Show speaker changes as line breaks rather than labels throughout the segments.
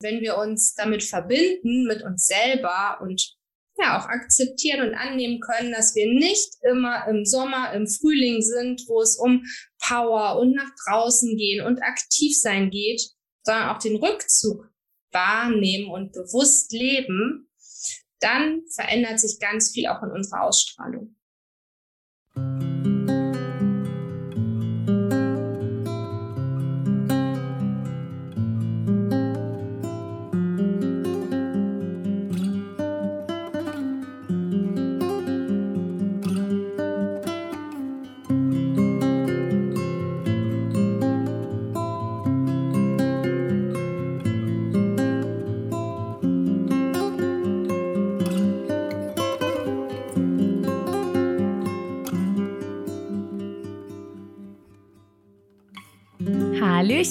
wenn wir uns damit verbinden, mit uns selber und ja auch akzeptieren und annehmen können, dass wir nicht immer im Sommer, im Frühling sind, wo es um Power und nach draußen gehen und aktiv sein geht, sondern auch den Rückzug wahrnehmen und bewusst leben, dann verändert sich ganz viel auch in unserer Ausstrahlung.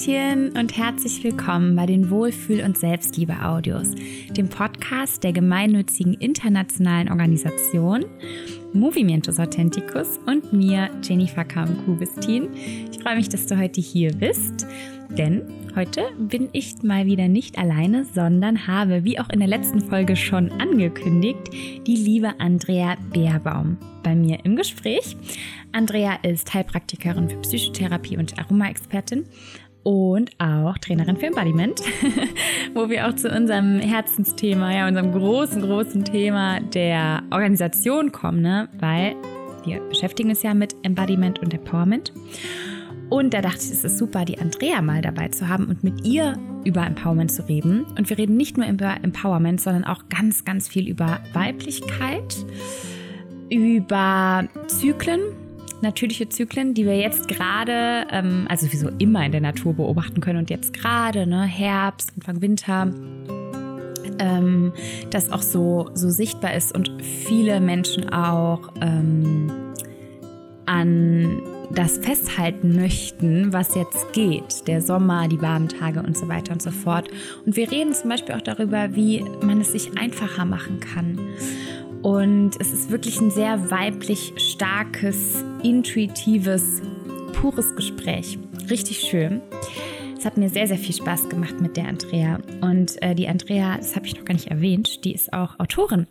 Hallöchen und herzlich willkommen bei den Wohlfühl- und Selbstliebe-Audios, dem Podcast der gemeinnützigen internationalen Organisation Movimientos Authenticus und mir, Jennifer Kamm-Kubistin. Ich freue mich, dass du heute hier bist, denn heute bin ich mal wieder nicht alleine, sondern habe, wie auch in der letzten Folge schon angekündigt, die liebe Andrea Beerbaum bei mir im Gespräch. Andrea ist Heilpraktikerin für Psychotherapie und Aromaexpertin und auch Trainerin für Embodiment, wo wir auch zu unserem Herzensthema, ja, unserem großen, großen Thema der Organisation kommen, ne? weil wir beschäftigen uns ja mit Embodiment und Empowerment. Und da dachte ich, es ist super, die Andrea mal dabei zu haben und mit ihr über Empowerment zu reden. Und wir reden nicht nur über Empowerment, sondern auch ganz, ganz viel über Weiblichkeit, über Zyklen, natürliche Zyklen, die wir jetzt gerade, ähm, also sowieso immer in der Natur beobachten können und jetzt gerade, ne, Herbst, Anfang Winter, ähm, das auch so, so sichtbar ist und viele Menschen auch ähm, an das festhalten möchten, was jetzt geht. Der Sommer, die warmen Tage und so weiter und so fort. Und wir reden zum Beispiel auch darüber, wie man es sich einfacher machen kann. Und es ist wirklich ein sehr weiblich starkes, intuitives, pures Gespräch. Richtig schön. Es hat mir sehr, sehr viel Spaß gemacht mit der Andrea. Und äh, die Andrea, das habe ich noch gar nicht erwähnt, die ist auch Autorin.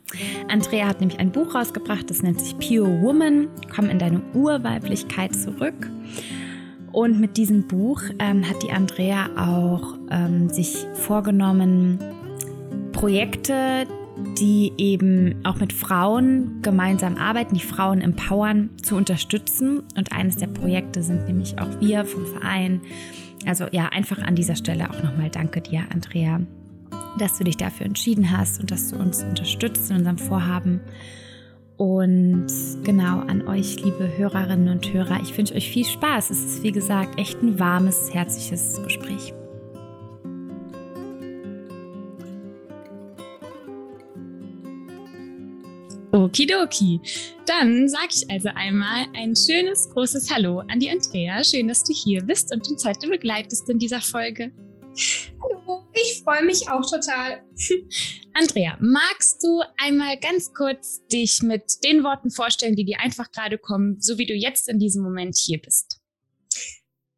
Andrea hat nämlich ein Buch rausgebracht, das nennt sich Pure Woman, komm in deine Urweiblichkeit zurück. Und mit diesem Buch ähm, hat die Andrea auch ähm, sich vorgenommen, Projekte, die eben auch mit Frauen gemeinsam arbeiten, die Frauen empowern, zu unterstützen. Und eines der Projekte sind nämlich auch wir vom Verein. Also ja, einfach an dieser Stelle auch nochmal danke dir, Andrea, dass du dich dafür entschieden hast und dass du uns unterstützt in unserem Vorhaben. Und genau an euch, liebe Hörerinnen und Hörer, ich wünsche euch viel Spaß. Es ist, wie gesagt, echt ein warmes, herzliches Gespräch. Okidoki. Dann sage ich also einmal ein schönes, großes Hallo an die Andrea. Schön, dass du hier bist und uns heute begleitest in dieser Folge.
Hallo, ich freue mich auch total.
Andrea, magst du einmal ganz kurz dich mit den Worten vorstellen, die dir einfach gerade kommen, so wie du jetzt in diesem Moment hier bist?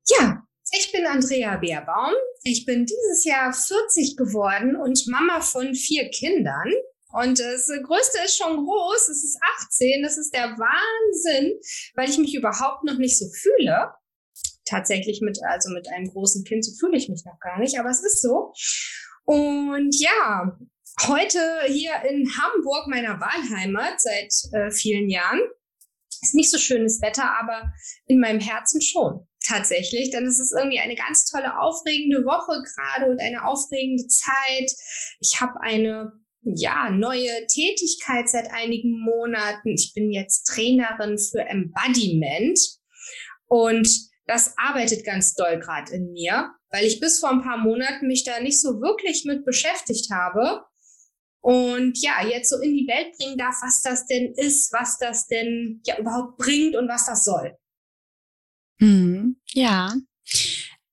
Ja, ich bin Andrea Beerbaum. Ich bin dieses Jahr 40 geworden und Mama von vier Kindern. Und das Größte ist schon groß, es ist 18, das ist der Wahnsinn, weil ich mich überhaupt noch nicht so fühle. Tatsächlich mit, also mit einem großen Kind so fühle ich mich noch gar nicht, aber es ist so. Und ja, heute hier in Hamburg, meiner Wahlheimat, seit äh, vielen Jahren, ist nicht so schönes Wetter, aber in meinem Herzen schon tatsächlich, denn es ist irgendwie eine ganz tolle, aufregende Woche gerade und eine aufregende Zeit. Ich habe eine ja, neue Tätigkeit seit einigen Monaten. Ich bin jetzt Trainerin für Embodiment und das arbeitet ganz doll gerade in mir, weil ich bis vor ein paar Monaten mich da nicht so wirklich mit beschäftigt habe. Und ja, jetzt so in die Welt bringen darf, was das denn ist, was das denn ja überhaupt bringt und was das soll.
Hm, ja.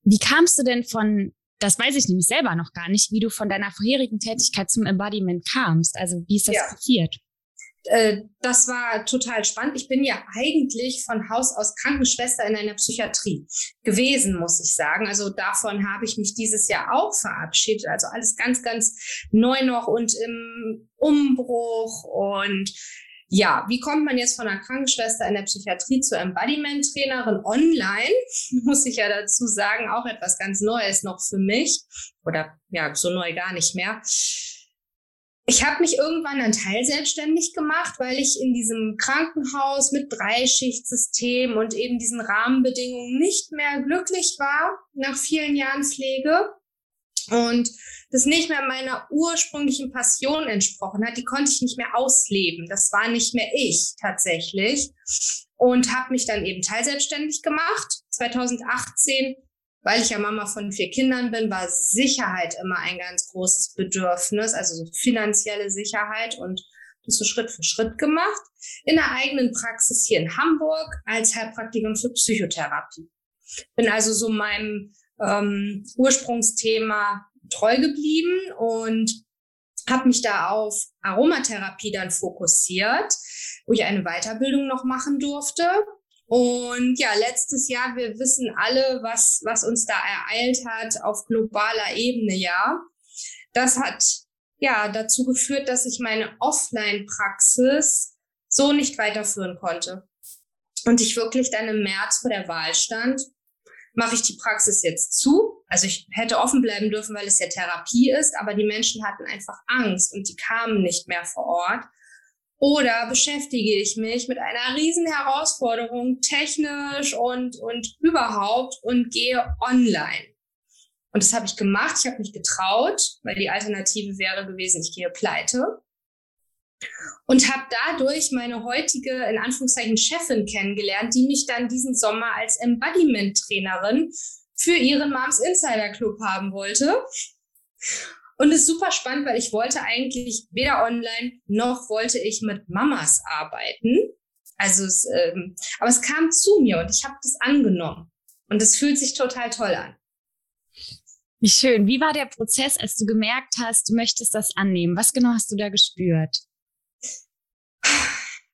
Wie kamst du denn von das weiß ich nämlich selber noch gar nicht, wie du von deiner vorherigen Tätigkeit zum Embodiment kamst. Also wie ist das ja. passiert?
äh, das war total spannend. Ich bin ja eigentlich von Haus aus Krankenschwester in einer Psychiatrie gewesen, muss ich sagen. Also davon habe ich mich dieses Jahr auch verabschiedet. Also alles ganz, ganz neu noch und im Umbruch und ja, wie kommt man jetzt von einer Krankenschwester in der Psychiatrie zur Embodiment-Trainerin online? Muss ich ja dazu sagen, auch etwas ganz Neues noch für mich. Oder ja, so neu gar nicht mehr. Ich habe mich irgendwann dann teilselbstständig gemacht, weil ich in diesem Krankenhaus mit Dreischichtsystem und eben diesen Rahmenbedingungen nicht mehr glücklich war nach vielen Jahren Pflege und das nicht mehr meiner ursprünglichen Passion entsprochen hat. Die konnte ich nicht mehr ausleben. Das war nicht mehr ich tatsächlich und habe mich dann eben teilselbstständig gemacht 2018 weil ich ja Mama von vier Kindern bin, war Sicherheit immer ein ganz großes Bedürfnis, also so finanzielle Sicherheit und das so Schritt für Schritt gemacht. In der eigenen Praxis hier in Hamburg als Heilpraktikerin für Psychotherapie. Bin also so meinem ähm, Ursprungsthema treu geblieben und habe mich da auf Aromatherapie dann fokussiert, wo ich eine Weiterbildung noch machen durfte und ja, letztes Jahr, wir wissen alle, was, was uns da ereilt hat auf globaler Ebene, ja. Das hat ja dazu geführt, dass ich meine Offline-Praxis so nicht weiterführen konnte. Und ich wirklich dann im März vor der Wahl stand, mache ich die Praxis jetzt zu. Also ich hätte offen bleiben dürfen, weil es ja Therapie ist, aber die Menschen hatten einfach Angst und die kamen nicht mehr vor Ort. Oder beschäftige ich mich mit einer riesen Herausforderung technisch und, und überhaupt und gehe online. Und das habe ich gemacht. Ich habe mich getraut, weil die Alternative wäre gewesen, ich gehe pleite. Und habe dadurch meine heutige, in Anführungszeichen, Chefin kennengelernt, die mich dann diesen Sommer als Embodiment-Trainerin für ihren Moms Insider Club haben wollte. Und es ist super spannend, weil ich wollte eigentlich weder online noch wollte ich mit Mamas arbeiten. Also es, ähm, aber es kam zu mir und ich habe das angenommen. Und es fühlt sich total toll an.
Wie schön. Wie war der Prozess, als du gemerkt hast, du möchtest das annehmen? Was genau hast du da gespürt?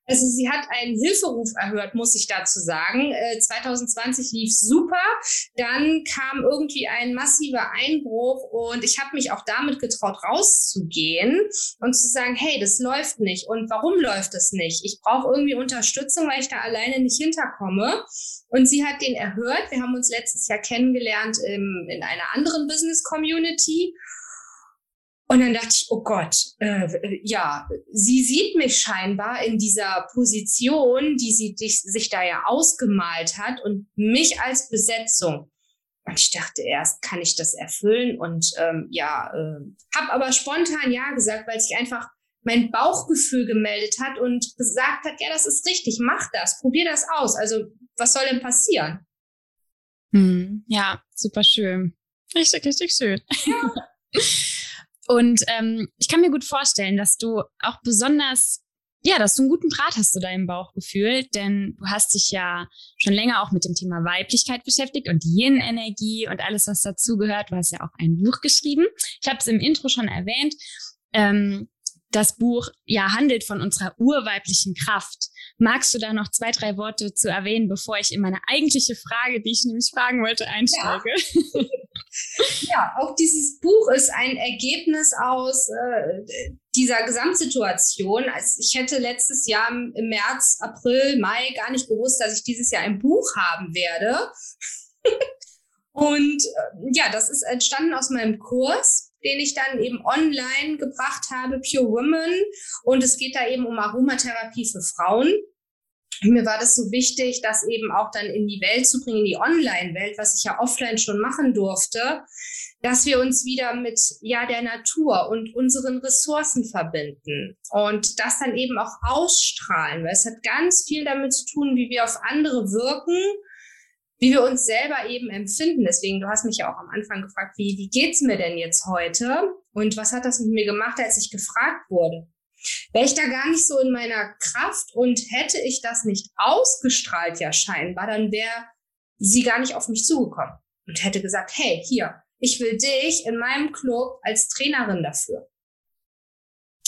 Also sie hat einen Hilferuf erhört, muss ich dazu sagen. Äh, 2020 lief super. Dann kam irgendwie ein massiver Einbruch und ich habe mich auch damit getraut, rauszugehen und zu sagen, hey, das läuft nicht. Und warum läuft das nicht? Ich brauche irgendwie Unterstützung, weil ich da alleine nicht hinterkomme. Und sie hat den erhört. Wir haben uns letztes Jahr kennengelernt im, in einer anderen Business Community. Und dann dachte ich, oh Gott, äh, ja, sie sieht mich scheinbar in dieser Position, die sie dich, sich da ja ausgemalt hat und mich als Besetzung. Und ich dachte erst, kann ich das erfüllen? Und ähm, ja, äh, habe aber spontan ja gesagt, weil sich einfach mein Bauchgefühl gemeldet hat und gesagt hat, ja, das ist richtig, mach das, probier das aus. Also was soll denn passieren?
Hm, ja, super schön. Richtig, richtig schön. Ja. Und ähm, ich kann mir gut vorstellen, dass du auch besonders, ja, dass du einen guten Draht hast zu deinem Bauchgefühl, denn du hast dich ja schon länger auch mit dem Thema Weiblichkeit beschäftigt und Yin-Energie und alles, was dazugehört. Du hast ja auch ein Buch geschrieben. Ich habe es im Intro schon erwähnt. Ähm, das Buch ja handelt von unserer urweiblichen Kraft. Magst du da noch zwei, drei Worte zu erwähnen, bevor ich in meine eigentliche Frage, die ich nämlich fragen wollte, einsteige?
Ja, ja auch dieses Buch ist ein Ergebnis aus äh, dieser Gesamtsituation. Also ich hätte letztes Jahr im März, April, Mai gar nicht gewusst, dass ich dieses Jahr ein Buch haben werde. Und äh, ja, das ist entstanden aus meinem Kurs den ich dann eben online gebracht habe, Pure Women. Und es geht da eben um Aromatherapie für Frauen. Mir war das so wichtig, das eben auch dann in die Welt zu bringen, in die Online-Welt, was ich ja offline schon machen durfte, dass wir uns wieder mit ja der Natur und unseren Ressourcen verbinden und das dann eben auch ausstrahlen, weil es hat ganz viel damit zu tun, wie wir auf andere wirken wie wir uns selber eben empfinden. Deswegen, du hast mich ja auch am Anfang gefragt, wie, wie geht's mir denn jetzt heute? Und was hat das mit mir gemacht, als ich gefragt wurde? Wäre ich da gar nicht so in meiner Kraft und hätte ich das nicht ausgestrahlt, ja scheinbar, dann wäre sie gar nicht auf mich zugekommen und hätte gesagt, hey, hier, ich will dich in meinem Club als Trainerin dafür.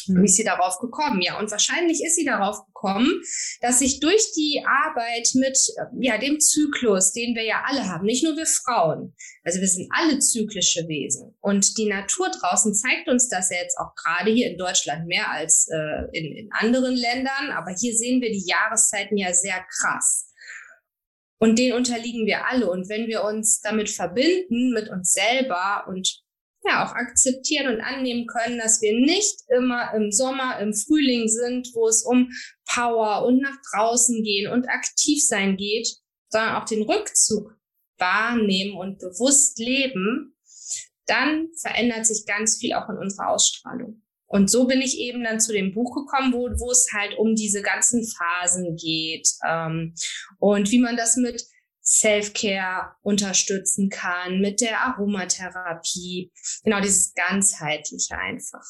Wie ist sie darauf gekommen? Ja, und wahrscheinlich ist sie darauf gekommen, dass sich durch die Arbeit mit ja, dem Zyklus, den wir ja alle haben, nicht nur wir Frauen, also wir sind alle zyklische Wesen. Und die Natur draußen zeigt uns das ja jetzt auch gerade hier in Deutschland mehr als äh, in, in anderen Ländern. Aber hier sehen wir die Jahreszeiten ja sehr krass. Und denen unterliegen wir alle. Und wenn wir uns damit verbinden, mit uns selber und ja auch akzeptieren und annehmen können, dass wir nicht immer im Sommer, im Frühling sind, wo es um Power und nach draußen gehen und aktiv sein geht, sondern auch den Rückzug wahrnehmen und bewusst leben, dann verändert sich ganz viel auch in unserer Ausstrahlung. Und so bin ich eben dann zu dem Buch gekommen, wo, wo es halt um diese ganzen Phasen geht ähm, und wie man das mit Self-Care unterstützen kann, mit der Aromatherapie. Genau, dieses ganzheitliche einfach.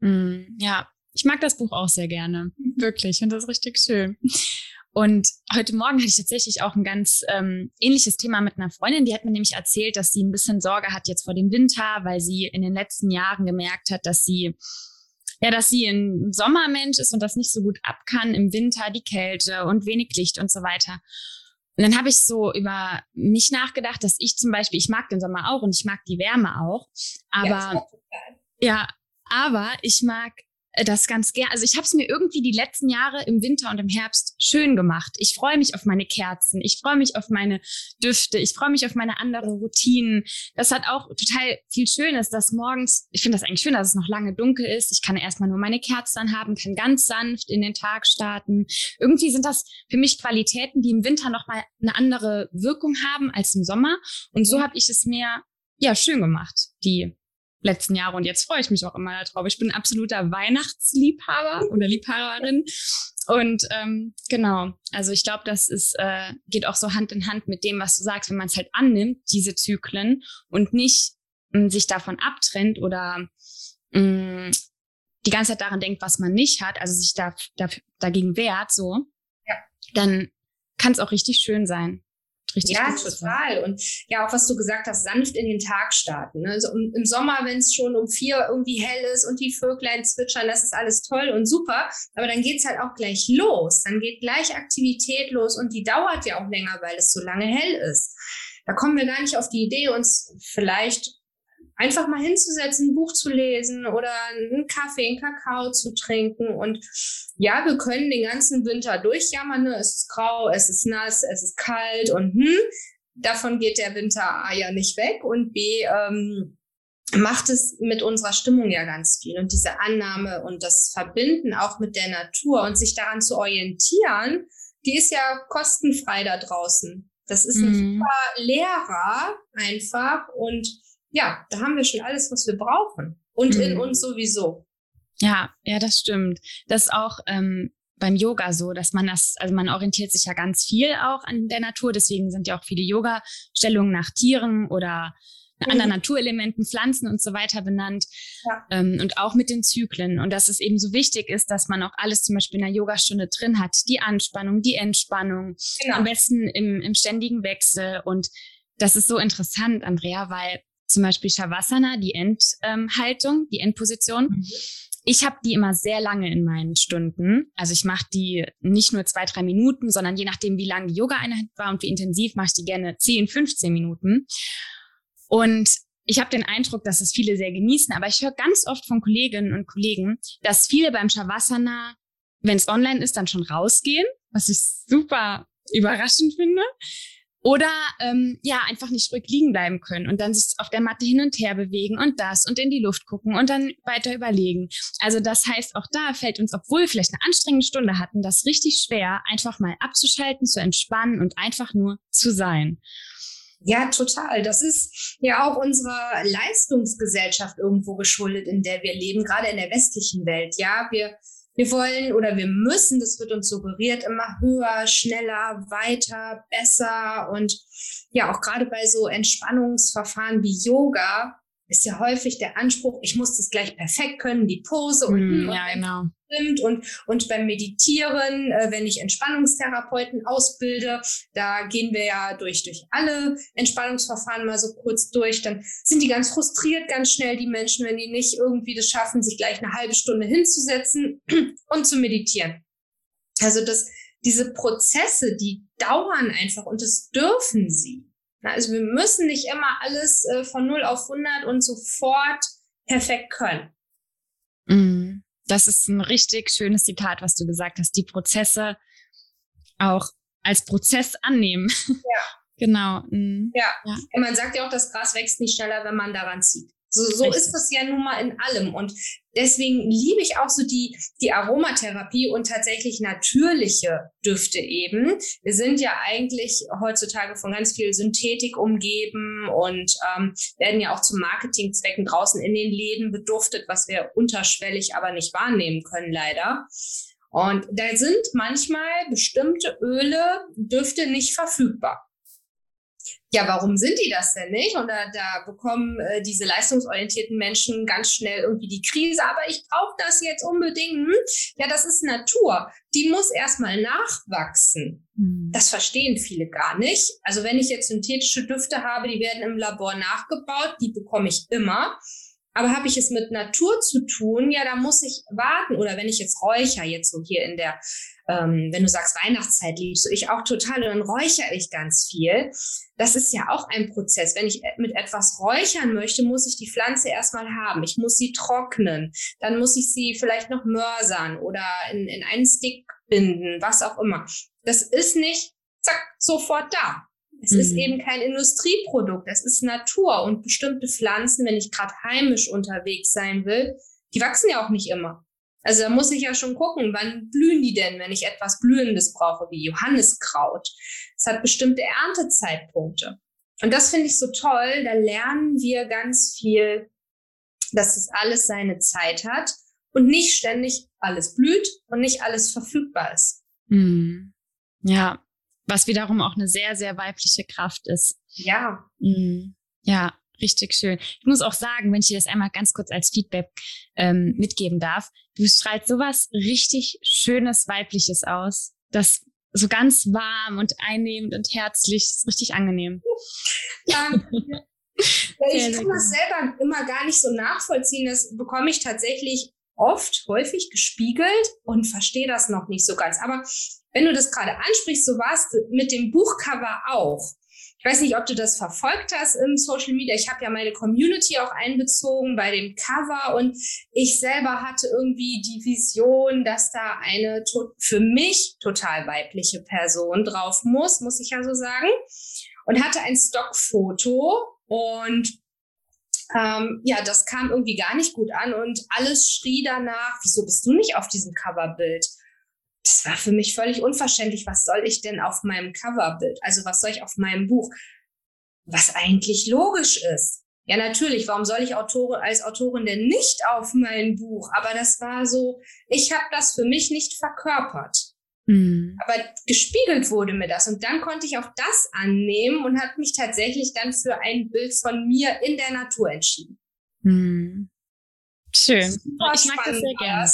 Mm, ja, ich mag das Buch auch sehr gerne. Mhm. Wirklich, ich finde das richtig schön. Und heute Morgen hatte ich tatsächlich auch ein ganz ähm, ähnliches Thema mit einer Freundin. Die hat mir nämlich erzählt, dass sie ein bisschen Sorge hat jetzt vor dem Winter, weil sie in den letzten Jahren gemerkt hat, dass sie ja, dass sie ein Sommermensch ist und das nicht so gut ab kann im Winter, die Kälte und wenig Licht und so weiter. Und dann habe ich so über mich nachgedacht, dass ich zum Beispiel, ich mag den Sommer auch und ich mag die Wärme auch, aber ja, ja aber ich mag das ganz gern. Also ich habe es mir irgendwie die letzten Jahre im Winter und im Herbst schön gemacht. Ich freue mich auf meine Kerzen, ich freue mich auf meine Düfte, ich freue mich auf meine anderen Routinen. Das hat auch total viel Schönes, dass morgens, ich finde das eigentlich schön, dass es noch lange dunkel ist. Ich kann erstmal nur meine Kerzen anhaben, kann ganz sanft in den Tag starten. Irgendwie sind das für mich Qualitäten, die im Winter nochmal eine andere Wirkung haben als im Sommer. Und so habe ich es mir ja schön gemacht, die letzten Jahre und jetzt freue ich mich auch immer darauf. Ich bin ein absoluter Weihnachtsliebhaber oder Liebhaberin. Und ähm, genau, also ich glaube, das ist, äh, geht auch so Hand in Hand mit dem, was du sagst, wenn man es halt annimmt, diese Zyklen und nicht mh, sich davon abtrennt oder mh, die ganze Zeit daran denkt, was man nicht hat, also sich da, da dagegen wehrt, so, ja. dann kann es auch richtig schön sein
richtig ja, total. Und ja, auch was du gesagt hast, sanft in den Tag starten. Ne? Also im Sommer, wenn es schon um vier irgendwie hell ist und die Vöglein zwitschern, das ist alles toll und super. Aber dann geht's halt auch gleich los. Dann geht gleich Aktivität los und die dauert ja auch länger, weil es so lange hell ist. Da kommen wir gar nicht auf die Idee, uns vielleicht einfach mal hinzusetzen, ein Buch zu lesen oder einen Kaffee, einen Kakao zu trinken. Und ja, wir können den ganzen Winter durchjammern. Ne? Es ist grau, es ist nass, es ist kalt und hm, davon geht der Winter A ja nicht weg und B ähm, macht es mit unserer Stimmung ja ganz viel. Und diese Annahme und das Verbinden auch mit der Natur und sich daran zu orientieren, die ist ja kostenfrei da draußen. Das ist ein mhm. super Lehrer einfach und ja, da haben wir schon alles, was wir brauchen. Und mhm. in uns sowieso.
Ja, ja, das stimmt. Das ist auch ähm, beim Yoga so, dass man das, also man orientiert sich ja ganz viel auch an der Natur. Deswegen sind ja auch viele Yoga-Stellungen nach Tieren oder mhm. anderen Naturelementen, Pflanzen und so weiter benannt. Ja. Ähm, und auch mit den Zyklen. Und dass es eben so wichtig ist, dass man auch alles zum Beispiel in der Yogastunde drin hat. Die Anspannung, die Entspannung. Genau. Am besten im, im ständigen Wechsel. Und das ist so interessant, Andrea, weil zum Beispiel Shavasana, die Endhaltung, die Endposition. Mhm. Ich habe die immer sehr lange in meinen Stunden. Also ich mache die nicht nur zwei, drei Minuten, sondern je nachdem, wie lang die Yoga-Einheit war und wie intensiv, mache ich die gerne 10, 15 Minuten. Und ich habe den Eindruck, dass es viele sehr genießen, aber ich höre ganz oft von Kolleginnen und Kollegen, dass viele beim Shavasana, wenn es online ist, dann schon rausgehen, was ich super überraschend finde. Oder ähm, ja, einfach nicht ruhig liegen bleiben können und dann sich auf der Matte hin und her bewegen und das und in die Luft gucken und dann weiter überlegen. Also das heißt, auch da fällt uns, obwohl wir vielleicht eine anstrengende Stunde hatten, das richtig schwer, einfach mal abzuschalten, zu entspannen und einfach nur zu sein.
Ja, total. Das ist ja auch unserer Leistungsgesellschaft irgendwo geschuldet, in der wir leben, gerade in der westlichen Welt. Ja, wir wir wollen oder wir müssen, das wird uns suggeriert, immer höher, schneller, weiter, besser. Und ja, auch gerade bei so Entspannungsverfahren wie Yoga ist ja häufig der Anspruch, ich muss das gleich perfekt können, die Pose und,
mm, ja, genau.
stimmt. Und, und beim Meditieren, äh, wenn ich Entspannungstherapeuten ausbilde, da gehen wir ja durch, durch alle Entspannungsverfahren mal so kurz durch, dann sind die ganz frustriert ganz schnell, die Menschen, wenn die nicht irgendwie das schaffen, sich gleich eine halbe Stunde hinzusetzen und zu meditieren. Also das, diese Prozesse, die dauern einfach und das dürfen sie. Also wir müssen nicht immer alles äh, von 0 auf 100 und sofort perfekt können.
Mm, das ist ein richtig schönes Zitat, was du gesagt hast. Die Prozesse auch als Prozess annehmen.
Ja.
genau.
Mm. Ja. ja. Man sagt ja auch, das Gras wächst nicht schneller, wenn man daran zieht. So, so ist das ja nun mal in allem. Und deswegen liebe ich auch so die, die Aromatherapie und tatsächlich natürliche Düfte eben. Wir sind ja eigentlich heutzutage von ganz viel Synthetik umgeben und ähm, werden ja auch zu Marketingzwecken draußen in den Läden beduftet, was wir unterschwellig aber nicht wahrnehmen können, leider. Und da sind manchmal bestimmte Öle, Düfte nicht verfügbar ja, warum sind die das denn nicht? Und da, da bekommen äh, diese leistungsorientierten Menschen ganz schnell irgendwie die Krise, aber ich brauche das jetzt unbedingt. Hm? Ja, das ist Natur. Die muss erstmal nachwachsen. Mhm. Das verstehen viele gar nicht. Also wenn ich jetzt synthetische Düfte habe, die werden im Labor nachgebaut, die bekomme ich immer. Aber habe ich es mit Natur zu tun, ja, da muss ich warten. Oder wenn ich jetzt räucher, jetzt so hier in der, ähm, wenn du sagst Weihnachtszeit liebst, ich auch total und dann räuchere ich ganz viel. Das ist ja auch ein Prozess. Wenn ich mit etwas räuchern möchte, muss ich die Pflanze erstmal haben. Ich muss sie trocknen. Dann muss ich sie vielleicht noch mörsern oder in, in einen Stick binden, was auch immer. Das ist nicht zack, sofort da. Es mhm. ist eben kein Industrieprodukt, es ist Natur und bestimmte Pflanzen, wenn ich gerade heimisch unterwegs sein will, die wachsen ja auch nicht immer. Also da muss ich ja schon gucken, wann blühen die denn, wenn ich etwas Blühendes brauche, wie Johanniskraut. Es hat bestimmte Erntezeitpunkte. Und das finde ich so toll. Da lernen wir ganz viel, dass es alles seine Zeit hat und nicht ständig alles blüht und nicht alles verfügbar ist.
Mhm. Ja, was wiederum auch eine sehr, sehr weibliche Kraft ist.
Ja.
Mhm. Ja, richtig schön. Ich muss auch sagen, wenn ich dir das einmal ganz kurz als Feedback ähm, mitgeben darf, du strahlst sowas richtig Schönes, Weibliches aus. Das so ganz warm und einnehmend und herzlich, ist richtig angenehm.
Ja. ich kann das selber immer gar nicht so nachvollziehen. Das bekomme ich tatsächlich oft, häufig gespiegelt und verstehe das noch nicht so ganz. Aber wenn du das gerade ansprichst, so war es mit dem Buchcover auch. Ich weiß nicht, ob du das verfolgt hast im Social Media. Ich habe ja meine Community auch einbezogen bei dem Cover und ich selber hatte irgendwie die Vision, dass da eine für mich total weibliche Person drauf muss, muss ich ja so sagen. Und hatte ein Stockfoto und ähm, ja, das kam irgendwie gar nicht gut an und alles schrie danach, wieso bist du nicht auf diesem Coverbild? Das war für mich völlig unverständlich. Was soll ich denn auf meinem Coverbild? Also was soll ich auf meinem Buch? Was eigentlich logisch ist. Ja, natürlich. Warum soll ich Autorin, als Autorin denn nicht auf mein Buch? Aber das war so, ich habe das für mich nicht verkörpert. Mhm. Aber gespiegelt wurde mir das. Und dann konnte ich auch das annehmen und habe mich tatsächlich dann für ein Bild von mir in der Natur entschieden.
Mhm. Schön. Super ich mag das sehr gerne.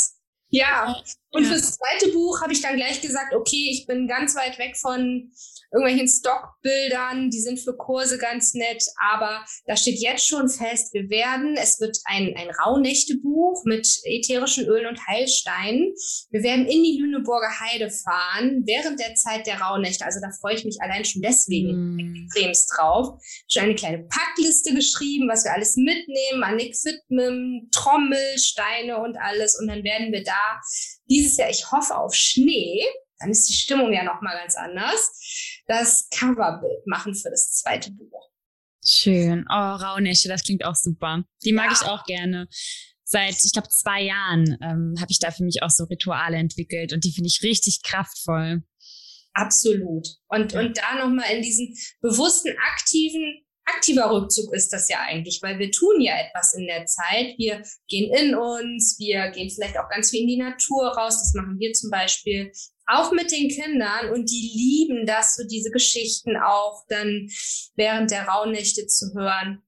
Ja, und ja. fürs zweite Buch habe ich dann gleich gesagt, okay, ich bin ganz weit weg von irgendwelchen Stockbildern, die sind für Kurse ganz nett, aber da steht jetzt schon fest, wir werden, es wird ein, ein Rauhnächtebuch mit ätherischen Ölen und Heilsteinen. Wir werden in die Lüneburger Heide fahren während der Zeit der Rauhnächte. Also da freue ich mich allein schon deswegen mm. extremst drauf. Schon eine kleine Packliste geschrieben, was wir alles mitnehmen, an Equipment, Trommel, Steine und alles. Und dann werden wir da dieses Jahr, ich hoffe auf Schnee, dann ist die Stimmung ja nochmal ganz anders, das Coverbild machen für das zweite Buch.
Schön. Oh, Rauhnächte, das klingt auch super. Die mag ja. ich auch gerne. Seit, ich glaube, zwei Jahren ähm, habe ich da für mich auch so Rituale entwickelt und die finde ich richtig kraftvoll.
Absolut. Und, und da nochmal in diesen bewussten, aktiven aktiver Rückzug ist das ja eigentlich, weil wir tun ja etwas in der Zeit. Wir gehen in uns, wir gehen vielleicht auch ganz viel in die Natur raus. Das machen wir zum Beispiel auch mit den Kindern und die lieben das, so diese Geschichten auch dann während der Rauhnächte zu hören.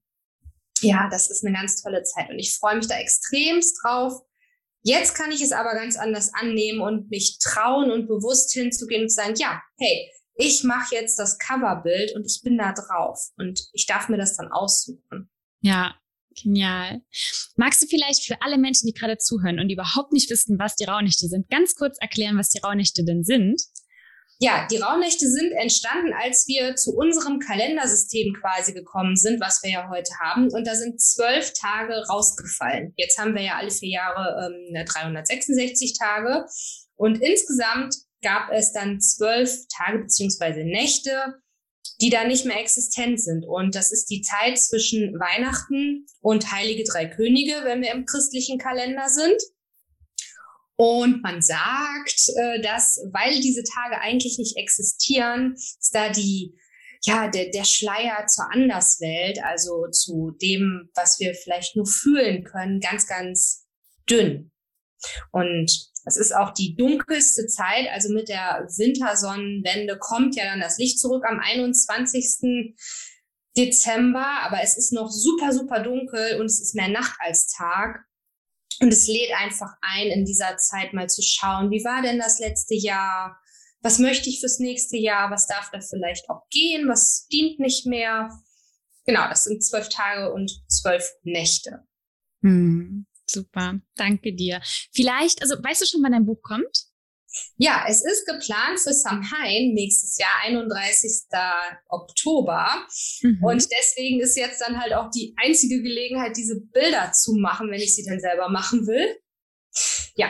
Ja, das ist eine ganz tolle Zeit und ich freue mich da extremst drauf. Jetzt kann ich es aber ganz anders annehmen und mich trauen und bewusst hinzugehen und sagen, ja, hey, ich mache jetzt das Coverbild und ich bin da drauf und ich darf mir das dann aussuchen.
Ja, genial. Magst du vielleicht für alle Menschen, die gerade zuhören und überhaupt nicht wissen, was die Rauhnächte sind, ganz kurz erklären, was die Rauhnächte denn sind?
Ja, die Rauhnächte sind entstanden, als wir zu unserem Kalendersystem quasi gekommen sind, was wir ja heute haben. Und da sind zwölf Tage rausgefallen. Jetzt haben wir ja alle vier Jahre ähm, 366 Tage. Und insgesamt gab es dann zwölf Tage beziehungsweise Nächte, die da nicht mehr existent sind. Und das ist die Zeit zwischen Weihnachten und Heilige Drei Könige, wenn wir im christlichen Kalender sind. Und man sagt, äh, dass, weil diese Tage eigentlich nicht existieren, ist da die, ja, der, der Schleier zur Anderswelt, also zu dem, was wir vielleicht nur fühlen können, ganz, ganz dünn. Und es ist auch die dunkelste Zeit, also mit der Wintersonnenwende kommt ja dann das Licht zurück am 21. Dezember, aber es ist noch super, super dunkel und es ist mehr Nacht als Tag. Und es lädt einfach ein, in dieser Zeit mal zu schauen, wie war denn das letzte Jahr? Was möchte ich fürs nächste Jahr? Was darf da vielleicht auch gehen? Was dient nicht mehr? Genau, das sind zwölf Tage und zwölf Nächte.
Hm. Super, danke dir. Vielleicht, also weißt du schon, wann dein Buch kommt?
Ja, es ist geplant für Samhain nächstes Jahr, 31. Oktober. Mhm. Und deswegen ist jetzt dann halt auch die einzige Gelegenheit, diese Bilder zu machen, wenn ich sie dann selber machen will. Ja,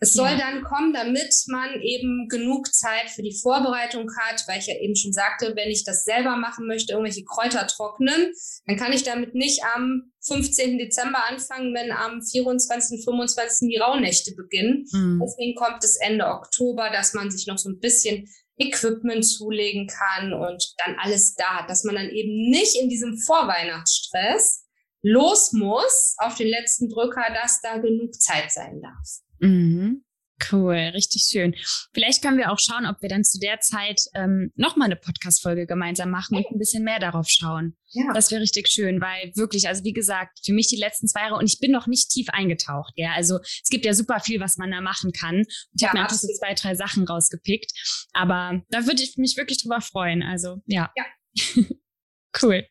es soll ja. dann kommen, damit man eben genug Zeit für die Vorbereitung hat, weil ich ja eben schon sagte, wenn ich das selber machen möchte, irgendwelche Kräuter trocknen, dann kann ich damit nicht am 15. Dezember anfangen, wenn am 24., 25. die Rauhnächte beginnen. Mhm. Deswegen kommt es Ende Oktober, dass man sich noch so ein bisschen Equipment zulegen kann und dann alles da hat, dass man dann eben nicht in diesem Vorweihnachtsstress los muss auf den letzten Drücker, dass da genug Zeit sein darf.
Mhm. Cool, richtig schön. Vielleicht können wir auch schauen, ob wir dann zu der Zeit ähm, nochmal eine Podcast-Folge gemeinsam machen und ein bisschen mehr darauf schauen. Ja. Das wäre richtig schön, weil wirklich, also wie gesagt, für mich die letzten zwei Jahre und ich bin noch nicht tief eingetaucht. Ja, also es gibt ja super viel, was man da machen kann. Und ich ja, habe mir einfach so zwei, drei Sachen rausgepickt. Aber da würde ich mich wirklich drüber freuen. Also ja. ja. cool.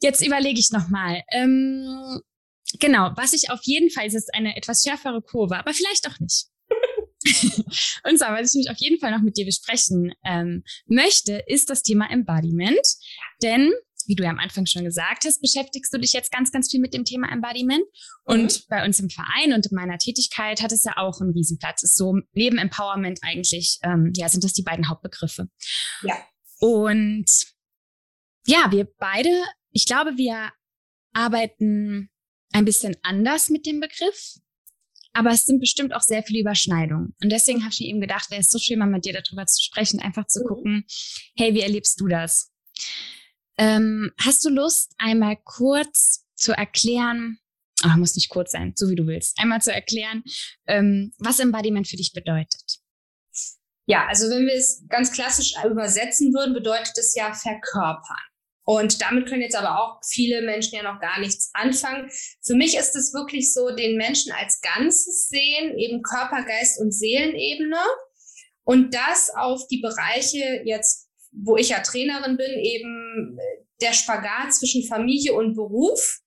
Jetzt überlege ich nochmal. Ähm, Genau, was ich auf jeden Fall, ist ist eine etwas schärfere Kurve, aber vielleicht auch nicht. und zwar, was ich mich auf jeden Fall noch mit dir besprechen ähm, möchte, ist das Thema Embodiment. Denn, wie du ja am Anfang schon gesagt hast, beschäftigst du dich jetzt ganz, ganz viel mit dem Thema Embodiment. Und mhm. bei uns im Verein und in meiner Tätigkeit hat es ja auch einen Riesenplatz. Es ist so neben Empowerment eigentlich, ähm, ja, sind das die beiden Hauptbegriffe.
Ja.
Und ja, wir beide, ich glaube, wir arbeiten ein bisschen anders mit dem Begriff, aber es sind bestimmt auch sehr viele Überschneidungen. Und deswegen habe ich mir eben gedacht, wäre es so schön, mal mit dir darüber zu sprechen, einfach zu mhm. gucken, hey, wie erlebst du das? Ähm, hast du Lust, einmal kurz zu erklären, oh, muss nicht kurz sein, so wie du willst, einmal zu erklären, ähm, was Embodiment für dich bedeutet?
Ja, also wenn wir es ganz klassisch übersetzen würden, bedeutet es ja verkörpern. Und damit können jetzt aber auch viele Menschen ja noch gar nichts anfangen. Für mich ist es wirklich so, den Menschen als Ganzes sehen, eben Körper, Geist und Seelenebene. Und das auf die Bereiche jetzt, wo ich ja Trainerin bin, eben der Spagat zwischen Familie und Beruf.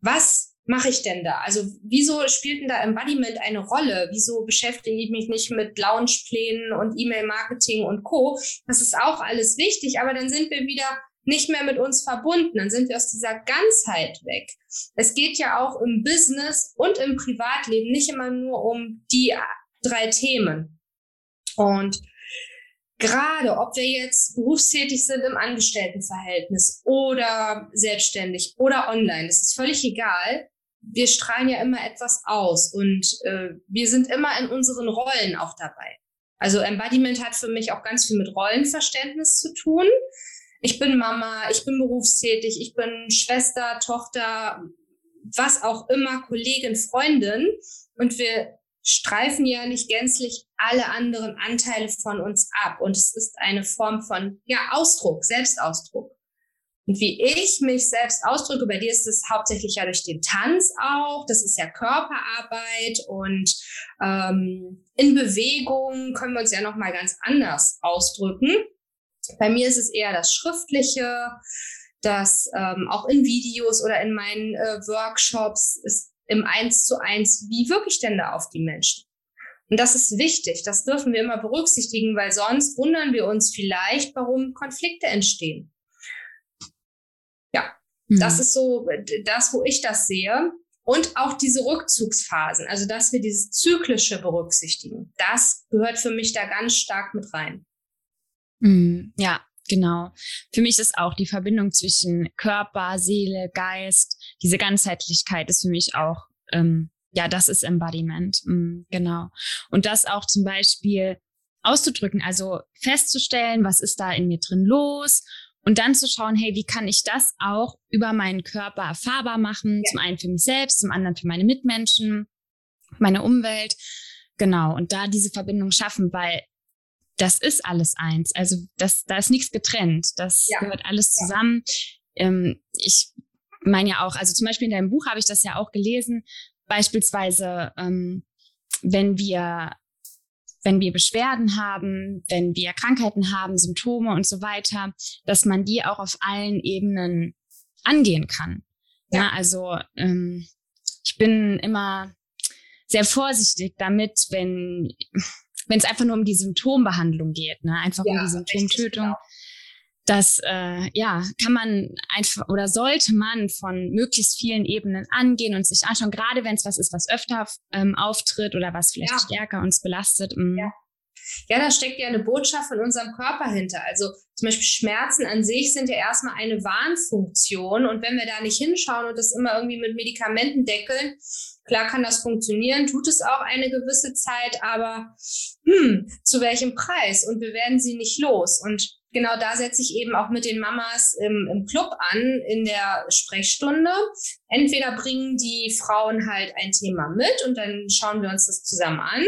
Was mache ich denn da? Also wieso spielt denn da Embodiment eine Rolle? Wieso beschäftige ich mich nicht mit Loungeplänen und E-Mail-Marketing und Co? Das ist auch alles wichtig, aber dann sind wir wieder nicht mehr mit uns verbunden, dann sind wir aus dieser Ganzheit weg. Es geht ja auch im Business und im Privatleben nicht immer nur um die drei Themen. Und gerade ob wir jetzt berufstätig sind im Angestelltenverhältnis oder selbstständig oder online, das ist völlig egal. Wir strahlen ja immer etwas aus und äh, wir sind immer in unseren Rollen auch dabei. Also Embodiment hat für mich auch ganz viel mit Rollenverständnis zu tun ich bin Mama, ich bin berufstätig, ich bin Schwester, Tochter, was auch immer, Kollegin, Freundin. Und wir streifen ja nicht gänzlich alle anderen Anteile von uns ab. Und es ist eine Form von, ja, Ausdruck, Selbstausdruck. Und wie ich mich selbst ausdrücke, bei dir ist es hauptsächlich ja durch den Tanz auch, das ist ja Körperarbeit und ähm, in Bewegung können wir uns ja nochmal ganz anders ausdrücken. Bei mir ist es eher das Schriftliche, das ähm, auch in Videos oder in meinen äh, Workshops ist im Eins zu eins, wie wirke ich denn da auf die Menschen? Und das ist wichtig, das dürfen wir immer berücksichtigen, weil sonst wundern wir uns vielleicht, warum Konflikte entstehen. Ja, mhm. das ist so das, wo ich das sehe. Und auch diese Rückzugsphasen, also dass wir dieses Zyklische berücksichtigen, das gehört für mich da ganz stark mit rein.
Mhm, ja, genau. Für mich ist auch die Verbindung zwischen Körper, Seele, Geist, diese Ganzheitlichkeit ist für mich auch, ähm, ja, das ist Embodiment. Mhm, genau. Und das auch zum Beispiel auszudrücken, also festzustellen, was ist da in mir drin los und dann zu schauen, hey, wie kann ich das auch über meinen Körper erfahrbar machen? Ja. Zum einen für mich selbst, zum anderen für meine Mitmenschen, meine Umwelt. Genau. Und da diese Verbindung schaffen, weil das ist alles eins. Also das, da ist nichts getrennt. Das ja. gehört alles zusammen. Ja. Ähm, ich meine ja auch, also zum Beispiel in deinem Buch habe ich das ja auch gelesen. Beispielsweise, ähm, wenn wir wenn wir Beschwerden haben, wenn wir Krankheiten haben, Symptome und so weiter, dass man die auch auf allen Ebenen angehen kann. Ja, ja also ähm, ich bin immer sehr vorsichtig damit, wenn wenn es einfach nur um die Symptombehandlung geht, ne? einfach ja, um die Symptomtötung. Genau. Das äh, ja kann man einfach oder sollte man von möglichst vielen Ebenen angehen und sich anschauen, gerade wenn es was ist, was öfter ähm, auftritt oder was vielleicht ja. stärker uns belastet.
Ja. Ja, da steckt ja eine Botschaft von unserem Körper hinter. Also zum Beispiel Schmerzen an sich sind ja erstmal eine Warnfunktion. Und wenn wir da nicht hinschauen und das immer irgendwie mit Medikamenten deckeln, klar kann das funktionieren, tut es auch eine gewisse Zeit, aber hm, zu welchem Preis? Und wir werden sie nicht los. Und genau da setze ich eben auch mit den Mamas im, im Club an, in der Sprechstunde. Entweder bringen die Frauen halt ein Thema mit und dann schauen wir uns das zusammen an.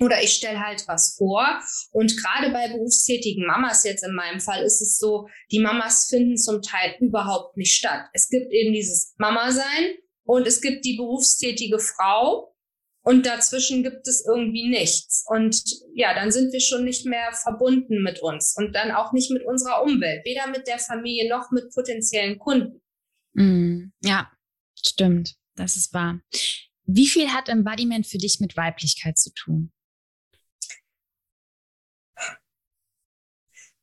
Oder ich stelle halt was vor. Und gerade bei berufstätigen Mamas jetzt in meinem Fall ist es so, die Mamas finden zum Teil überhaupt nicht statt. Es gibt eben dieses Mama-Sein und es gibt die berufstätige Frau und dazwischen gibt es irgendwie nichts. Und ja, dann sind wir schon nicht mehr verbunden mit uns und dann auch nicht mit unserer Umwelt, weder mit der Familie noch mit potenziellen Kunden.
Mm, ja, stimmt. Das ist wahr. Wie viel hat Embodiment für dich mit Weiblichkeit zu tun?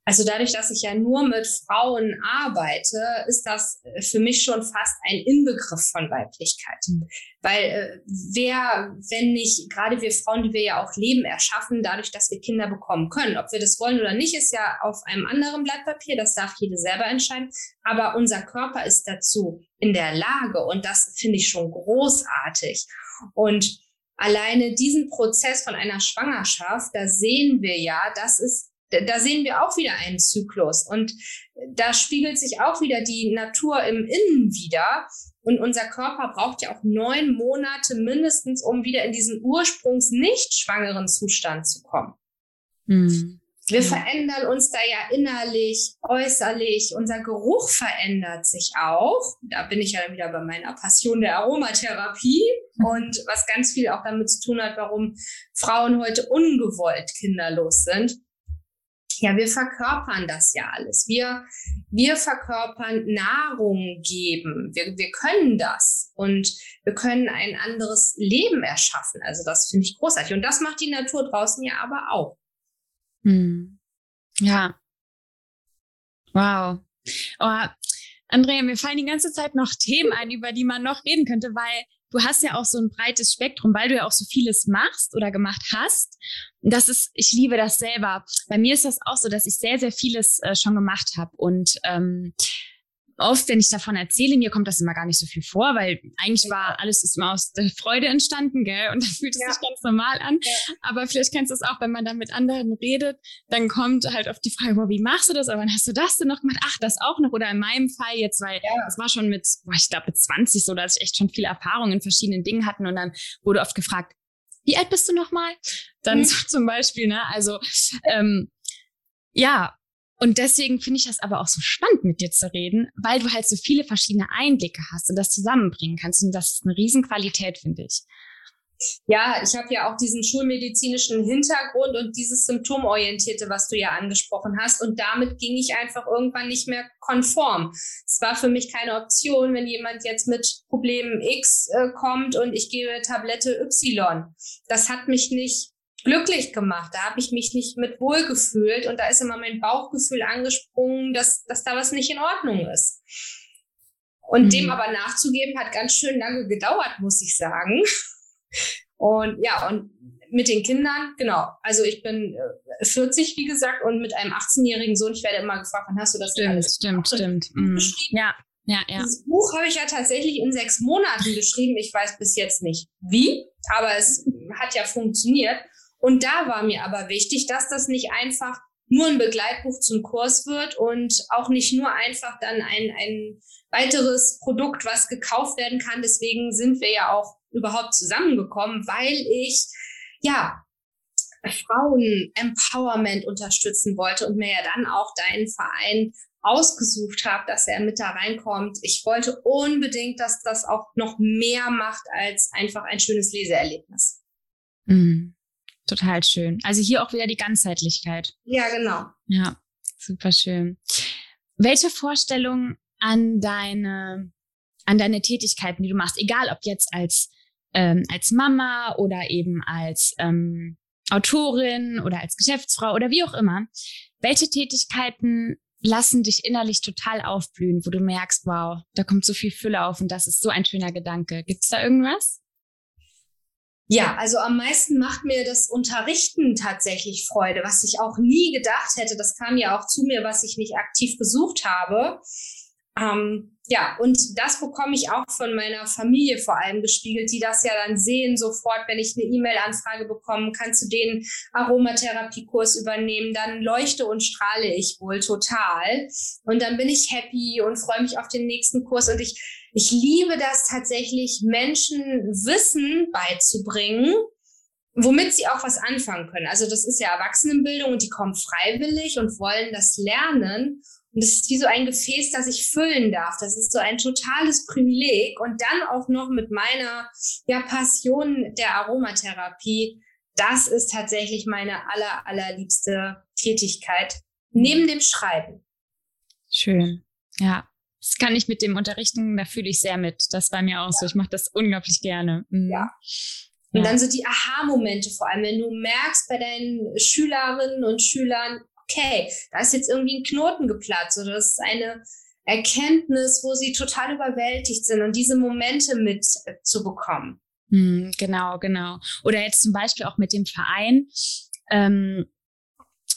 Also dadurch, dass ich ja nur mit Frauen arbeite, ist das äh, für mich schon fast ein Inbegriff von Weiblichkeit. Mhm. Weil äh, wer, wenn nicht, gerade wir Frauen, die wir ja auch Leben erschaffen, dadurch, dass wir Kinder bekommen können. Ob wir das wollen oder nicht, ist ja auf einem anderen Blatt Papier, das darf jede selber entscheiden. Aber unser Körper ist dazu in der Lage und das finde ich schon großartig. Und alleine diesen Prozess von einer Schwangerschaft, da sehen wir ja, dass es da sehen wir auch wieder einen Zyklus und da spiegelt sich auch wieder die Natur im Innen wieder. Und unser Körper braucht ja auch neun Monate mindestens, um wieder in diesen ursprungs nicht schwangeren Zustand zu kommen. Mhm. Wir verändern uns da ja innerlich, äußerlich. Unser Geruch verändert sich auch. Da bin ich ja dann wieder bei meiner Passion der Aromatherapie und was ganz viel auch damit zu tun hat, warum Frauen heute ungewollt kinderlos sind ja, wir verkörpern das ja alles. Wir, wir verkörpern Nahrung geben. Wir, wir können das und wir können ein anderes Leben erschaffen. Also das finde ich großartig. Und das macht die Natur draußen ja aber auch.
Hm. Ja. Wow. Oh, Andrea, mir fallen die ganze Zeit noch Themen ein, über die man noch reden könnte, weil du hast ja auch so ein breites Spektrum, weil du ja auch so vieles machst oder gemacht hast. Das ist, ich liebe das selber. Bei mir ist das auch so, dass ich sehr, sehr vieles äh, schon gemacht habe und ähm, oft, wenn ich davon erzähle, mir kommt das immer gar nicht so viel vor, weil eigentlich war alles ist immer aus der Freude entstanden, gell? Und da fühlt es ja. sich ganz normal an. Ja. Aber vielleicht kennst du es auch, wenn man dann mit anderen redet, dann kommt halt auf die Frage, boah, wie machst du das? Aber wann hast du das denn noch gemacht? Ach, das auch noch. Oder in meinem Fall jetzt, weil ja. das war schon mit, boah, ich glaube mit 20 so, dass ich echt schon viel Erfahrung in verschiedenen Dingen hatten. Und dann wurde oft gefragt, wie alt bist du nochmal? Dann mhm. so zum Beispiel, ne? Also ähm, ja, und deswegen finde ich das aber auch so spannend, mit dir zu reden, weil du halt so viele verschiedene Einblicke hast und das zusammenbringen kannst. Und das ist eine Riesenqualität, finde ich.
Ja, ich habe ja auch diesen schulmedizinischen Hintergrund und dieses Symptomorientierte, was du ja angesprochen hast. Und damit ging ich einfach irgendwann nicht mehr konform. Es war für mich keine Option, wenn jemand jetzt mit Problemen X äh, kommt und ich gebe Tablette Y. Das hat mich nicht glücklich gemacht. Da habe ich mich nicht mit wohl gefühlt und da ist immer mein Bauchgefühl angesprungen, dass, dass da was nicht in Ordnung ist. Und mhm. dem aber nachzugeben, hat ganz schön lange gedauert, muss ich sagen. Und ja, und mit den Kindern, genau. Also ich bin 40, äh, wie gesagt, und mit einem 18-jährigen Sohn, ich werde immer gefragt, wann hast du das
stimmt, alles Stimmt, stimmt, mhm.
Ja, ja, ja. Das Buch habe ich ja tatsächlich in sechs Monaten geschrieben. Ich weiß bis jetzt nicht wie, aber es hat ja funktioniert. Und da war mir aber wichtig, dass das nicht einfach nur ein Begleitbuch zum Kurs wird und auch nicht nur einfach dann ein, ein weiteres Produkt, was gekauft werden kann. Deswegen sind wir ja auch überhaupt zusammengekommen, weil ich ja Frauen Empowerment unterstützen wollte und mir ja dann auch deinen Verein ausgesucht habe, dass er mit da reinkommt. Ich wollte unbedingt, dass das auch noch mehr macht als einfach ein schönes Leseerlebnis.
Mhm. Total schön. Also hier auch wieder die Ganzheitlichkeit.
Ja, genau.
Ja, super schön. Welche Vorstellung an deine, an deine Tätigkeiten, die du machst, egal ob jetzt als, ähm, als Mama oder eben als ähm, Autorin oder als Geschäftsfrau oder wie auch immer, welche Tätigkeiten lassen dich innerlich total aufblühen, wo du merkst, wow, da kommt so viel Fülle auf und das ist so ein schöner Gedanke. Gibt es da irgendwas?
Ja, also am meisten macht mir das Unterrichten tatsächlich Freude, was ich auch nie gedacht hätte. Das kam ja auch zu mir, was ich nicht aktiv gesucht habe. Ähm, ja, und das bekomme ich auch von meiner Familie vor allem gespiegelt, die das ja dann sehen sofort, wenn ich eine E-Mail-Anfrage bekomme, kannst du den Aromatherapiekurs übernehmen, dann leuchte und strahle ich wohl total. Und dann bin ich happy und freue mich auf den nächsten Kurs. Und ich, ich liebe das tatsächlich, Menschen Wissen beizubringen, womit sie auch was anfangen können. Also das ist ja Erwachsenenbildung und die kommen freiwillig und wollen das lernen. Und das ist wie so ein Gefäß, das ich füllen darf. Das ist so ein totales Privileg. Und dann auch noch mit meiner ja, Passion der Aromatherapie. Das ist tatsächlich meine aller, allerliebste Tätigkeit. Neben dem Schreiben.
Schön. Ja. Das kann ich mit dem Unterrichten, da fühle ich sehr mit. Das war mir auch ja. so. Ich mache das unglaublich gerne.
Mhm. Ja. Und dann so die Aha-Momente vor allem, wenn du merkst bei deinen Schülerinnen und Schülern, okay, da ist jetzt irgendwie ein Knoten geplatzt oder das ist eine Erkenntnis, wo sie total überwältigt sind und diese Momente mitzubekommen.
Äh, hm, genau, genau. Oder jetzt zum Beispiel auch mit dem Verein. Ähm,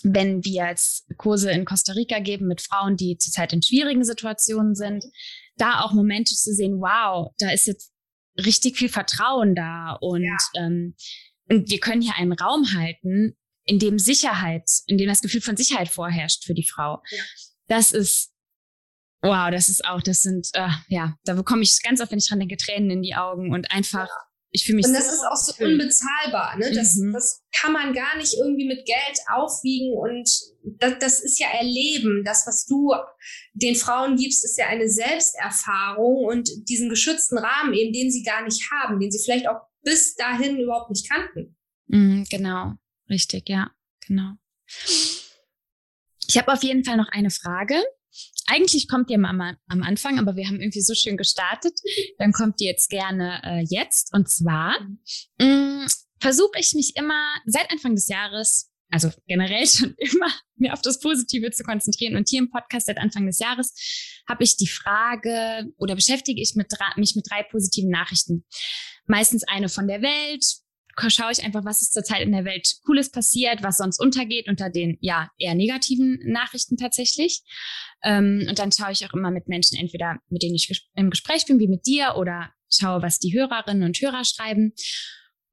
wenn wir jetzt Kurse in Costa Rica geben mit Frauen, die zurzeit in schwierigen Situationen sind, da auch Momente zu sehen, wow, da ist jetzt richtig viel Vertrauen da und, ja. ähm, und wir können hier einen Raum halten, in dem Sicherheit, in dem das Gefühl von Sicherheit vorherrscht für die Frau. Ja. Das ist, wow, das ist auch, das sind, äh, ja, da bekomme ich ganz oft, wenn ich dran denke, Tränen in die Augen und einfach, ja. Ich fühle mich
Und das so ist auch so unbezahlbar, ne? Das, mhm. das kann man gar nicht irgendwie mit Geld aufwiegen und das, das ist ja Erleben. Das, was du den Frauen gibst, ist ja eine Selbsterfahrung und diesen geschützten Rahmen eben, den sie gar nicht haben, den sie vielleicht auch bis dahin überhaupt nicht kannten.
Mhm, genau. Richtig, ja, genau. Ich habe auf jeden Fall noch eine Frage. Eigentlich kommt die am, am Anfang, aber wir haben irgendwie so schön gestartet. Dann kommt die jetzt gerne äh, jetzt. Und zwar mm, versuche ich mich immer seit Anfang des Jahres, also generell schon immer, mir auf das Positive zu konzentrieren. Und hier im Podcast seit Anfang des Jahres habe ich die Frage oder beschäftige ich mit, mich mit drei positiven Nachrichten. Meistens eine von der Welt, schaue ich einfach, was ist zurzeit in der Welt Cooles passiert, was sonst untergeht unter den ja eher negativen Nachrichten tatsächlich. Ähm, und dann schaue ich auch immer mit Menschen, entweder mit denen ich im Gespräch bin, wie mit dir, oder schaue, was die Hörerinnen und Hörer schreiben.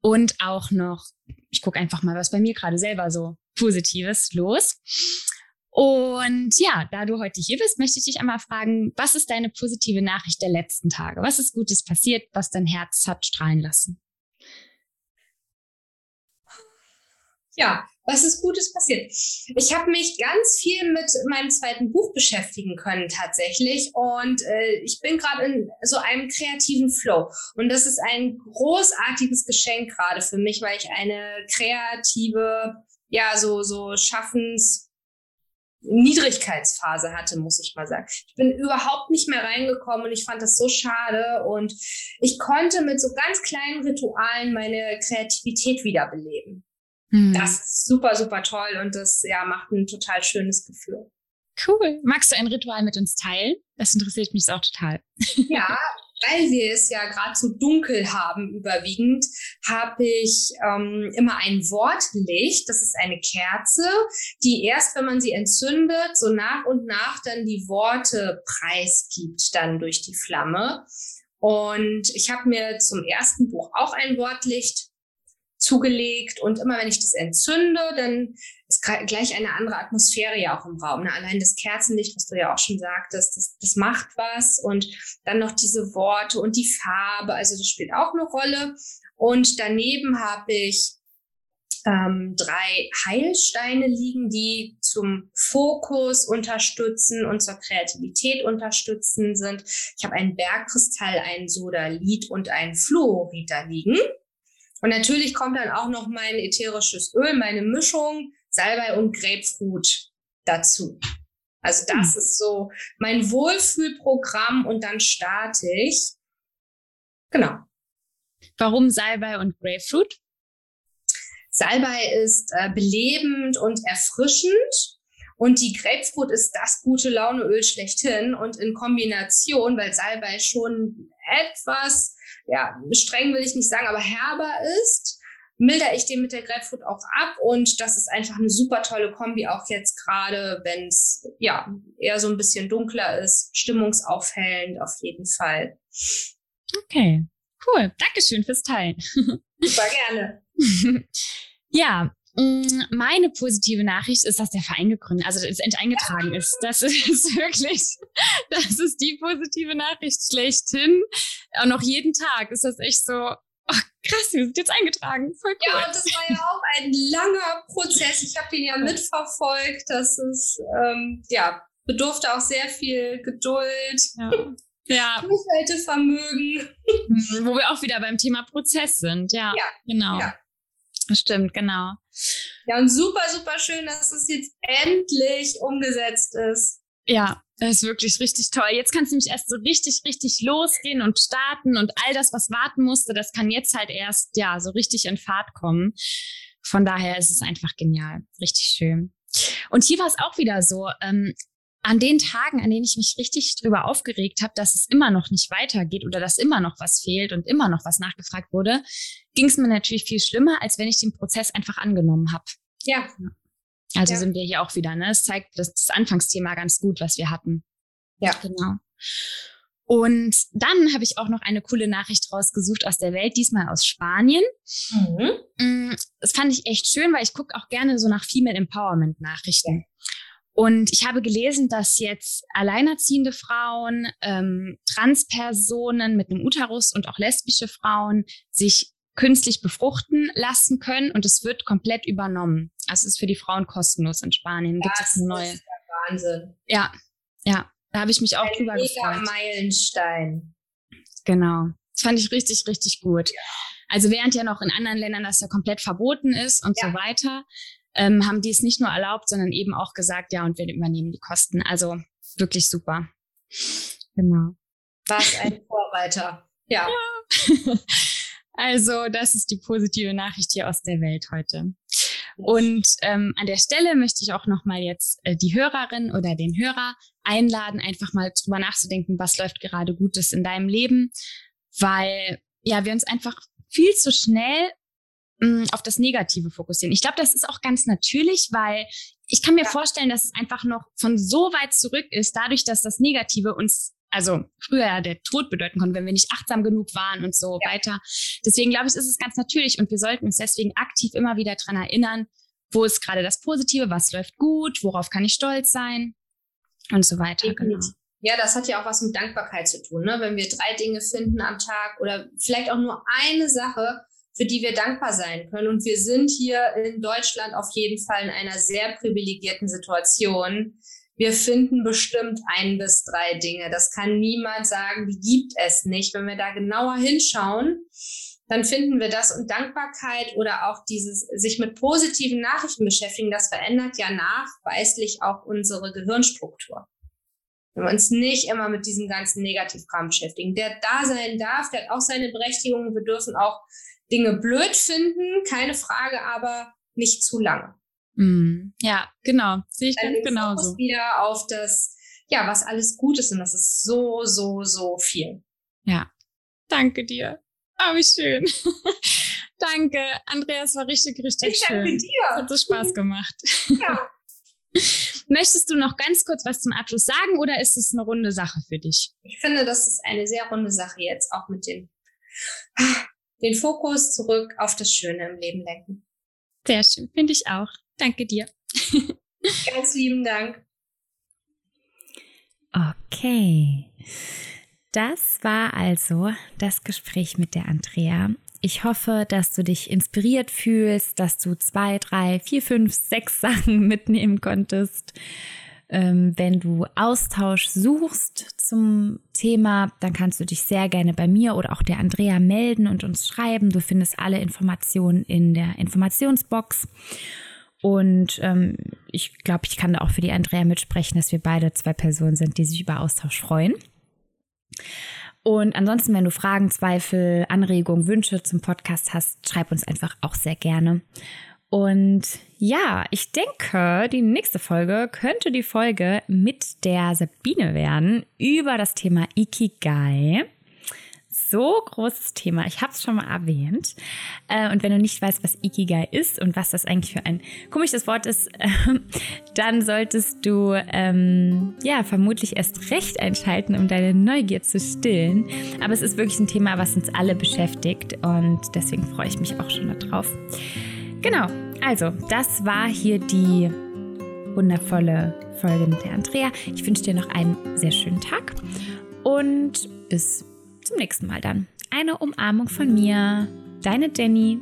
Und auch noch, ich gucke einfach mal, was bei mir gerade selber so Positives los. Und ja, da du heute hier bist, möchte ich dich einmal fragen, was ist deine positive Nachricht der letzten Tage? Was ist Gutes passiert, was dein Herz hat strahlen lassen?
Ja, was ist Gutes passiert? Ich habe mich ganz viel mit meinem zweiten Buch beschäftigen können tatsächlich und äh, ich bin gerade in so einem kreativen Flow und das ist ein großartiges Geschenk gerade für mich, weil ich eine kreative, ja so so Schaffens Niedrigkeitsphase hatte, muss ich mal sagen. Ich bin überhaupt nicht mehr reingekommen und ich fand das so schade und ich konnte mit so ganz kleinen Ritualen meine Kreativität wiederbeleben. Mhm. Das ist super, super toll und das ja macht ein total schönes Gefühl.
Cool. Magst du ein Ritual mit uns teilen? Das interessiert mich auch total.
Ja, weil wir es ja gerade so dunkel haben überwiegend, habe ich ähm, immer ein Wortlicht. Das ist eine Kerze, die erst, wenn man sie entzündet, so nach und nach dann die Worte preisgibt, dann durch die Flamme. Und ich habe mir zum ersten Buch auch ein Wortlicht zugelegt. Und immer wenn ich das entzünde, dann ist gleich eine andere Atmosphäre ja auch im Raum. Ne? Allein das Kerzenlicht, was du ja auch schon sagtest, das, das macht was. Und dann noch diese Worte und die Farbe, also das spielt auch eine Rolle. Und daneben habe ich ähm, drei Heilsteine liegen, die zum Fokus unterstützen und zur Kreativität unterstützen sind. Ich habe einen Bergkristall, einen Sodalit und einen Fluorid da liegen. Und natürlich kommt dann auch noch mein ätherisches Öl, meine Mischung, Salbei und Grapefruit dazu. Also das hm. ist so mein Wohlfühlprogramm und dann starte ich. Genau.
Warum Salbei und Grapefruit?
Salbei ist äh, belebend und erfrischend und die Grapefruit ist das gute Launeöl schlechthin und in Kombination, weil Salbei schon etwas ja, streng will ich nicht sagen, aber herber ist, milder ich den mit der Grapefruit auch ab und das ist einfach eine super tolle Kombi, auch jetzt gerade, wenn es ja eher so ein bisschen dunkler ist, stimmungsaufhellend auf jeden Fall.
Okay, cool. Dankeschön fürs Teilen.
Super gerne.
ja, meine positive Nachricht ist, dass der Verein gegründet, also es eingetragen ist. Das ist wirklich, das ist die positive Nachricht schlechthin. Auch noch jeden Tag ist das echt so, oh, krass, wir sind jetzt eingetragen. Voll
cool. Ja, und das war ja auch ein langer Prozess. Ich habe ihn ja mitverfolgt. Das ist, ähm, ja, bedurfte auch sehr viel Geduld. Ja. Ja. Durchhaltevermögen.
Mhm, wo wir auch wieder beim Thema Prozess sind. Ja, ja. genau. Ja. Stimmt, genau.
Ja, und super, super schön, dass es jetzt endlich umgesetzt ist.
Ja, das ist wirklich richtig toll. Jetzt kann es nämlich erst so richtig, richtig losgehen und starten und all das, was warten musste, das kann jetzt halt erst, ja, so richtig in Fahrt kommen. Von daher ist es einfach genial. Richtig schön. Und hier war es auch wieder so, ähm, an den Tagen, an denen ich mich richtig drüber aufgeregt habe, dass es immer noch nicht weitergeht oder dass immer noch was fehlt und immer noch was nachgefragt wurde, ging es mir natürlich viel schlimmer, als wenn ich den Prozess einfach angenommen habe.
Ja.
Also ja. sind wir hier auch wieder, ne? Es zeigt das, das Anfangsthema ganz gut, was wir hatten.
Ja.
Genau. Und dann habe ich auch noch eine coole Nachricht rausgesucht aus der Welt, diesmal aus Spanien. Mhm. Mm, das fand ich echt schön, weil ich gucke auch gerne so nach Female Empowerment Nachrichten. Und ich habe gelesen, dass jetzt alleinerziehende Frauen, ähm, Transpersonen mit einem Uterus und auch lesbische Frauen sich künstlich befruchten lassen können und es wird komplett übernommen. Also es ist für die Frauen kostenlos in Spanien.
Gibt es eine neue. Ist
der Wahnsinn. Ja, ja. Da habe ich mich auch Ein drüber mega gefreut.
Meilenstein.
Genau. Das fand ich richtig, richtig gut. Ja. Also während ja noch in anderen Ländern das ja komplett verboten ist und ja. so weiter, ähm, haben die es nicht nur erlaubt, sondern eben auch gesagt, ja, und wir übernehmen die Kosten. Also wirklich super. Genau.
Was ein Vorreiter. Ja.
ja. Also, das ist die positive Nachricht hier aus der Welt heute. Und ähm, an der Stelle möchte ich auch nochmal jetzt äh, die Hörerin oder den Hörer einladen, einfach mal drüber nachzudenken, was läuft gerade Gutes in deinem Leben, weil ja, wir uns einfach viel zu schnell auf das Negative fokussieren. Ich glaube, das ist auch ganz natürlich, weil ich kann mir ja. vorstellen, dass es einfach noch von so weit zurück ist, dadurch, dass das Negative uns also früher der Tod bedeuten konnte, wenn wir nicht achtsam genug waren und so ja. weiter. Deswegen glaube ich, ist es ganz natürlich und wir sollten uns deswegen aktiv immer wieder dran erinnern, wo ist gerade das Positive, was läuft gut, worauf kann ich stolz sein und so weiter. Genau.
Ja, das hat ja auch was mit Dankbarkeit zu tun. Ne? Wenn wir drei Dinge finden am Tag oder vielleicht auch nur eine Sache, für die wir dankbar sein können. Und wir sind hier in Deutschland auf jeden Fall in einer sehr privilegierten Situation. Wir finden bestimmt ein bis drei Dinge. Das kann niemand sagen, die gibt es nicht. Wenn wir da genauer hinschauen, dann finden wir das. Und Dankbarkeit oder auch dieses sich mit positiven Nachrichten beschäftigen, das verändert ja nachweislich auch unsere Gehirnstruktur. Wenn wir uns nicht immer mit diesem ganzen Negativkram beschäftigen. Der da sein darf, der hat auch seine Berechtigung. Wir dürfen auch Dinge blöd finden, keine Frage, aber nicht zu lange.
Mm, ja, genau. Sehe ich Dann ganz genauso.
wieder auf das, ja, was alles gut ist und das ist so, so, so viel.
Ja. Danke dir. Ah, wie schön. danke, Andreas, war richtig, richtig ich schön. Danke dir. Hat so Spaß gemacht. Ja. Möchtest du noch ganz kurz was zum Abschluss sagen oder ist es eine runde Sache für dich?
Ich finde, das ist eine sehr runde Sache jetzt, auch mit dem den Fokus zurück auf das Schöne im Leben lenken.
Sehr schön, finde ich auch. Danke dir.
Ganz lieben Dank.
Okay. Das war also das Gespräch mit der Andrea. Ich hoffe, dass du dich inspiriert fühlst, dass du zwei, drei, vier, fünf, sechs Sachen mitnehmen konntest. Ähm, wenn du Austausch suchst zum Thema, dann kannst du dich sehr gerne bei mir oder auch der Andrea melden und uns schreiben. Du findest alle Informationen in der Informationsbox. Und ähm, ich glaube, ich kann da auch für die Andrea mitsprechen, dass wir beide zwei Personen sind, die sich über Austausch freuen. Und ansonsten, wenn du Fragen, Zweifel, Anregungen, Wünsche zum Podcast hast, schreib uns einfach auch sehr gerne. Und ja, ich denke, die nächste Folge könnte die Folge mit der Sabine werden über das Thema Ikigai so großes Thema. Ich habe es schon mal erwähnt. Äh, und wenn du nicht weißt, was Ikigai ist und was das eigentlich für ein komisches Wort ist, äh, dann solltest du ähm, ja vermutlich erst recht einschalten, um deine Neugier zu stillen. Aber es ist wirklich ein Thema, was uns alle beschäftigt und deswegen freue ich mich auch schon darauf. Genau, also das war hier die wundervolle Folge mit der Andrea. Ich wünsche dir noch einen sehr schönen Tag und bis zum nächsten Mal dann. Eine Umarmung von mir. Deine Jenny.